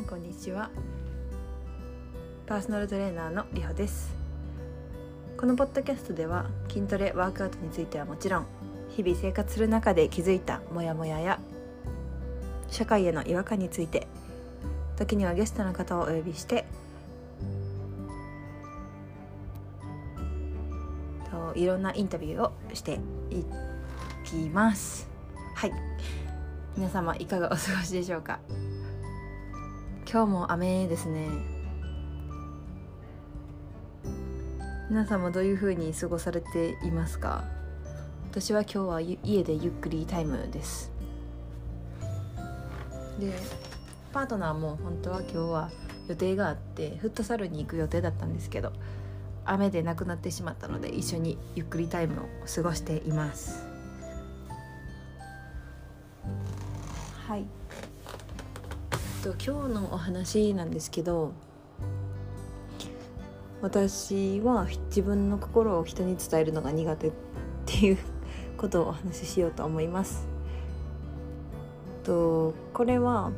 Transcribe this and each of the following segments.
んこんにちは。パーソナルトレーナーのりほです。このポッドキャストでは筋トレワークアウトについてはもちろん日々生活する中で気づいたモヤモヤや社会への違和感について時にはゲストの方をお呼びしてといろんなインタビューをしていきます。はい。皆様いかがお過ごしでしょうか？今日も雨ですね。皆様どういう風に過ごされていますか？私は今日は家でゆっくりタイムです。でパートナーも本当は今日は予定があってフットサルに行く予定だったんですけど雨でなくなってしまったので一緒にゆっくりタイムを過ごしています。はい。と今日のお話なんですけど私は自分の心を人に伝えるのが苦手っていうことをお話ししようと思います。とこれは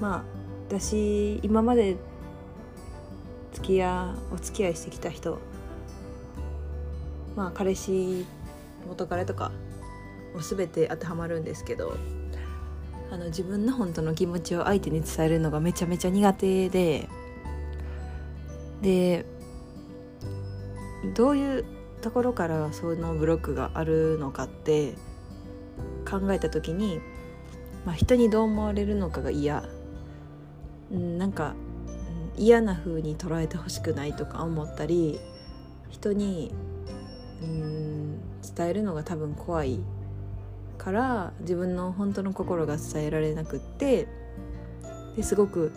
まあ私今まで付き合お付き合いしてきた人まあ彼氏元彼とかも全て当てはまるんですけどあの自分の本当の気持ちを相手に伝えるのがめちゃめちゃ苦手で。でどういうところからそのブロックがあるのかって考えた時に、まあ、人にどう思われるのかが嫌、うん、なんか嫌な風に捉えてほしくないとか思ったり人にうん伝えるのが多分怖いから自分の本当の心が伝えられなくってですごく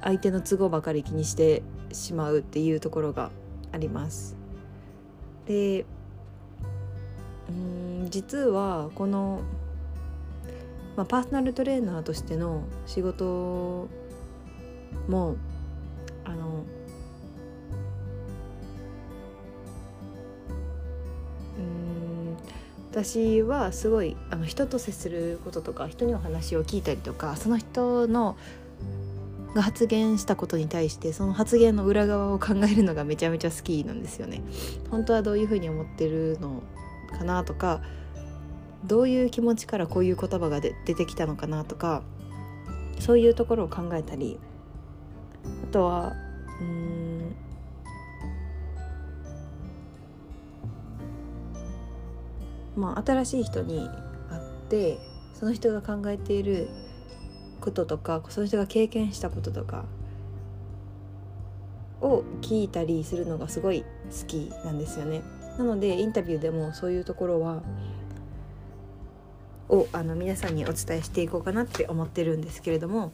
相手の都合ばかり気にしてしまうっていうところがあります。でうん実はこの、まあ、パーソナルトレーナーとしての仕事も私はすごいあの人と接することとか人にお話を聞いたりとかその人のが発言したことに対してその発言の裏側を考えるのがめちゃめちゃ好きなんですよね。本当はどういうふうに思ってるのかなとかどういう気持ちからこういう言葉が出てきたのかなとかそういうところを考えたりあとはうんまあ、新しい人に会ってその人が考えていることとかその人が経験したこととかを聞いたりするのがすごい好きなんですよね。なのでインタビューでもそういうところはをあの皆さんにお伝えしていこうかなって思ってるんですけれども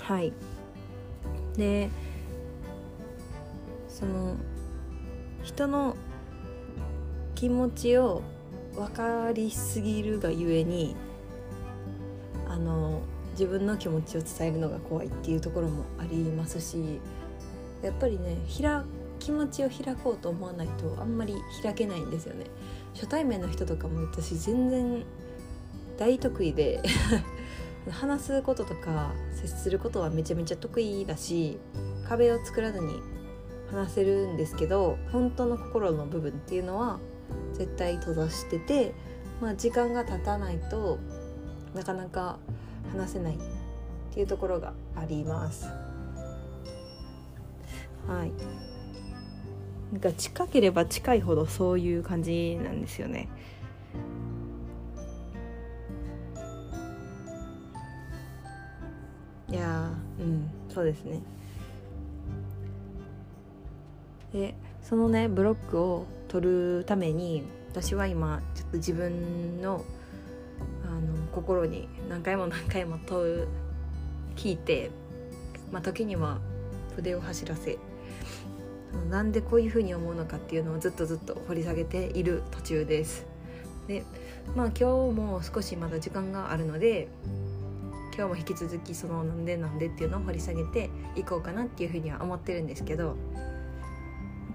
はいでその人の気持ちを分かりすぎるがゆえにあの自分の気持ちを伝えるのが怖いっていうところもありますしやっぱりね開気持ちを開こうと思わないとあんまり開けないんですよね。初対面の人とかも私全然大得意で 話すこととか接することはめちゃめちゃ得意だし壁を作らずに話せるんですけど本当の心の部分っていうのは絶対閉ざしてて、まあ、時間が経たないとなかなか話せないっていうところがあります。はいなんか近ければ近いほどそういう感じなんですよね。いやうんそうですね。でそのねブロックを取るために私は今ちょっと自分のあの心に何回も何回も問う聞いて、まあ、時には筆を走らせなんでこういうふうに思うのかっていうのをずっとずっと掘り下げている途中です。でまあ今日も少しまだ時間があるので今日も引き続きそのなんでなんでっていうのを掘り下げていこうかなっていうふうには思ってるんですけど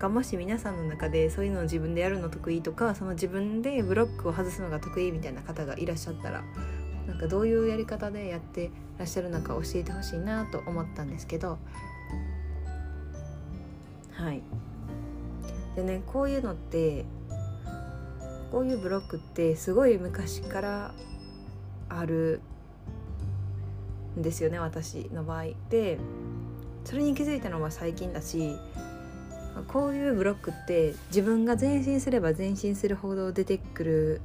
かもし皆さんの中でそういうのを自分でやるの得意とかその自分でブロックを外すのが得意みたいな方がいらっしゃったらなんかどういうやり方でやってらっしゃるのか教えてほしいなと思ったんですけど。はい。でねこういうのってこういうブロックってすごい昔からあるんですよね私の場合。でそれに気づいたのは最近だしこういうブロックって自分が前進すれば前進するほど出てくる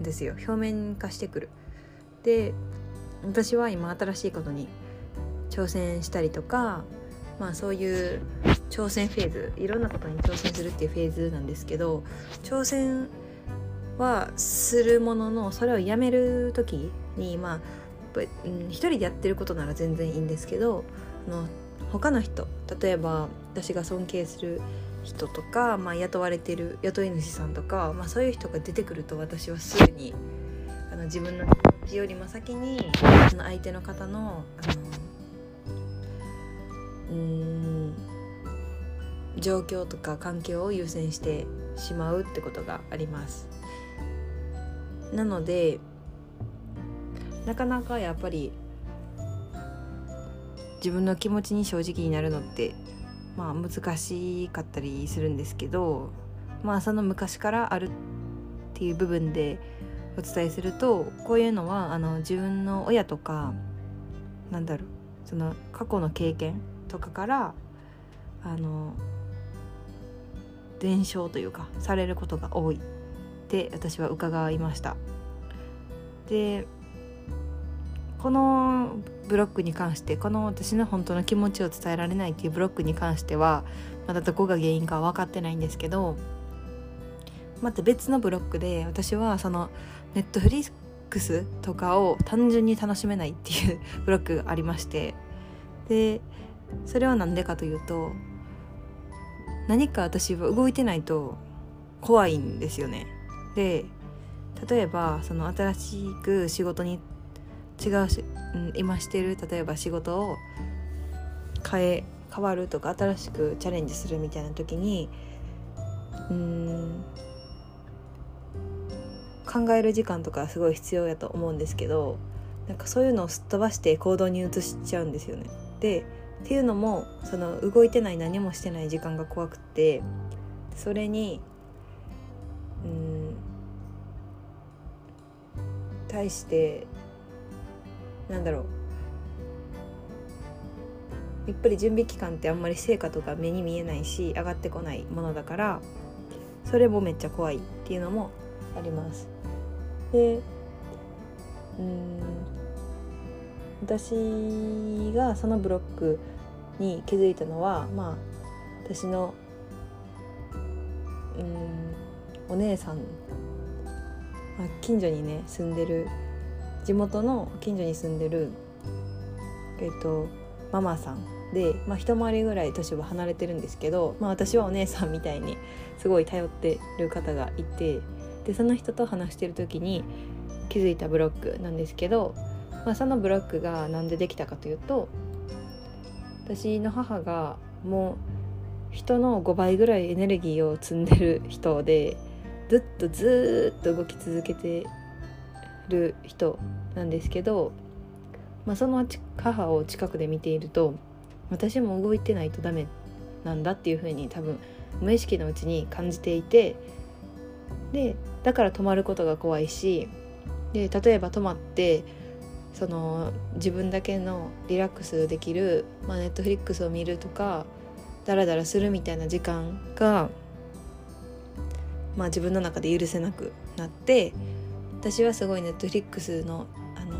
んですよ表面化してくる。で私は今新しいことに挑戦したりとかまあそういう挑戦フェーズいろんなことに挑戦するっていうフェーズなんですけど挑戦はするもののそれをやめる時にまあ一人でやってることなら全然いいんですけどあの他の人例えば私が尊敬する人とか、まあ、雇われてる雇い主さんとか、まあ、そういう人が出てくると私はすぐにあの自分の気持ちよりも先にその相手の方のあのうん状況とか環境を優先してしまうってことがあります。なのでなかなかやっぱり自分の気持ちに正直になるのってまあ難しかったりするんですけどまあその昔からあるっていう部分でお伝えするとこういうのはあの自分の親とかなんだろうその過去の経験とかからあの伝承というかされることが多い。って私は伺いました。でこのブロックに関してこの私の本当の気持ちを伝えられないっていうブロックに関してはまだどこが原因かは分かってないんですけどまた別のブロックで私はそのネットフリックスとかを単純に楽しめないっていうブロックがありましてでそれは何でかというと何か私は動いてないと怖いんですよね。で例えばその新しく仕事に違うし、うん、今してる例えば仕事を変え変わるとか新しくチャレンジするみたいな時にうん考える時間とかすごい必要やと思うんですけどなんかそういうのをすっ飛ばして行動に移しちゃうんですよね。でっていうのもその動いてない何もしてない時間が怖くてそれにうん対してなんだろうやっぱり準備期間ってあんまり成果とか目に見えないし上がってこないものだからそれもめっちゃ怖いっていうのもあります。でうん私がそのブロックに気づいたのはまあ私のうんお姉さん、まあ、近所にね住んでる地元の近所に住んでるえっとママさんで、まあ、一回りぐらい年は離れてるんですけど、まあ、私はお姉さんみたいにすごい頼ってる方がいてでその人と話してる時に気づいたブロックなんですけど、まあ、そのブロックが何でできたかというと私の母がもう人の5倍ぐらいエネルギーを積んでる人でずっとずっと動き続けてる人なんですけど、まあ、その母を近くで見ていると私も動いてないとダメなんだっていうふうに多分無意識のうちに感じていてでだから止まることが怖いしで例えば止まってその自分だけのリラックスできる、まあ、ネットフリックスを見るとかダラダラするみたいな時間が、まあ、自分の中で許せなくなって私はすごいネットフリックスのあの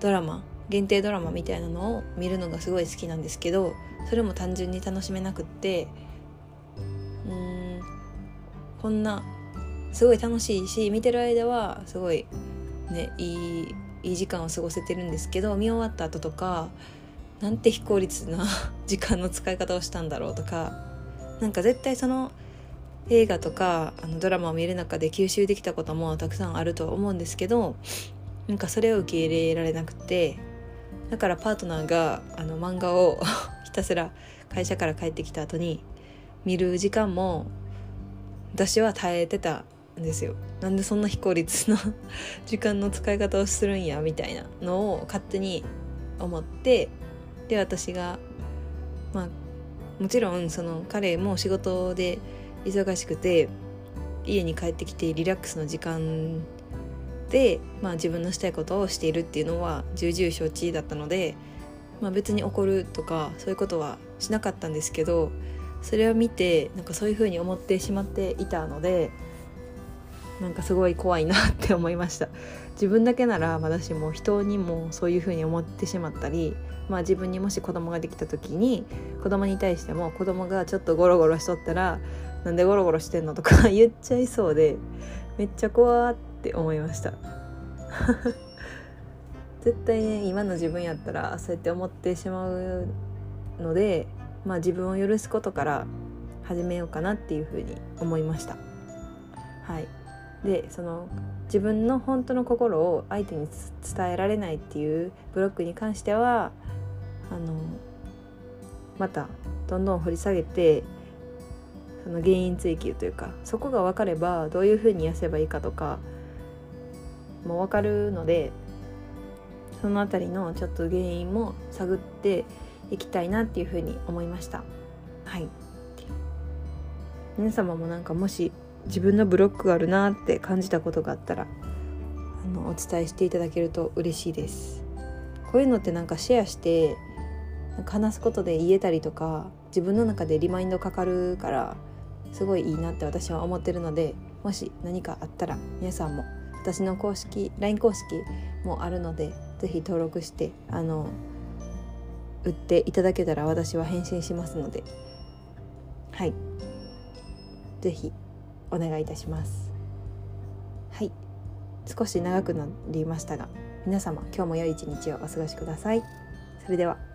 ドラマ限定ドラマみたいなのを見るのがすごい好きなんですけどそれも単純に楽しめなくってうんこんなすごい楽しいし見てる間はすごいねいいいい時間を過ごせてるんですけど見終わった後とかなんて非効率な 時間の使い方をしたんだろうとかなんか絶対その映画とかあのドラマを見る中で吸収できたこともたくさんあるとは思うんですけどなんかそれを受け入れられなくてだからパートナーがあの漫画を ひたすら会社から帰ってきた後に見る時間も私は耐えてたんですよ。なんでそんな非効率な 時間の使い方をするんやみたいなのを勝手に思ってで私がまあもちろんその彼も仕事で忙しくて家に帰ってきてリラックスの時間で、まあ、自分のしたいことをしているっていうのは重々承知だったので、まあ、別に怒るとかそういうことはしなかったんですけどそれを見てなんかそういうふうに思ってしまっていたのでなんかすごい怖いなって思いました。自分だけならまだしも人にもそういうふうに思ってしまったり、まあ、自分にもし子供ができた時に子供に対しても子供がちょっとゴロゴロしとったら「なんでゴロゴロしてんの?」とか 言っちゃいそうでめっちゃ怖って思いました 絶対ね今の自分やったらそうやって思ってしまうのでまあ自分を許すことから始めようかなっていうふうに思いましたはいでその自分の本当の心を相手に伝えられないっていうブロックに関してはあのまたどんどん掘り下げてその原因追求というかそこが分かればどういうふうに痩せばいいかとかも分かるのでその辺りのちょっと原因も探っていきたいなっていうふうに思いました。はい。皆様もなんかもし自分のブロックがあるなって感じたことがあったらあのお伝えしていただけると嬉しいです。こういうのってなんかシェアして話すことで言えたりとか自分の中でリマインドかかるからすごいいいなって私は思ってるのでもし何かあったら皆さんも私の公式 LINE 公式もあるので是非登録してあの売っていただけたら私は返信しますので。はい。是非お願いいたします。はい。少し長くなりましたが皆様今日も良い一日をお過ごしください。それでは。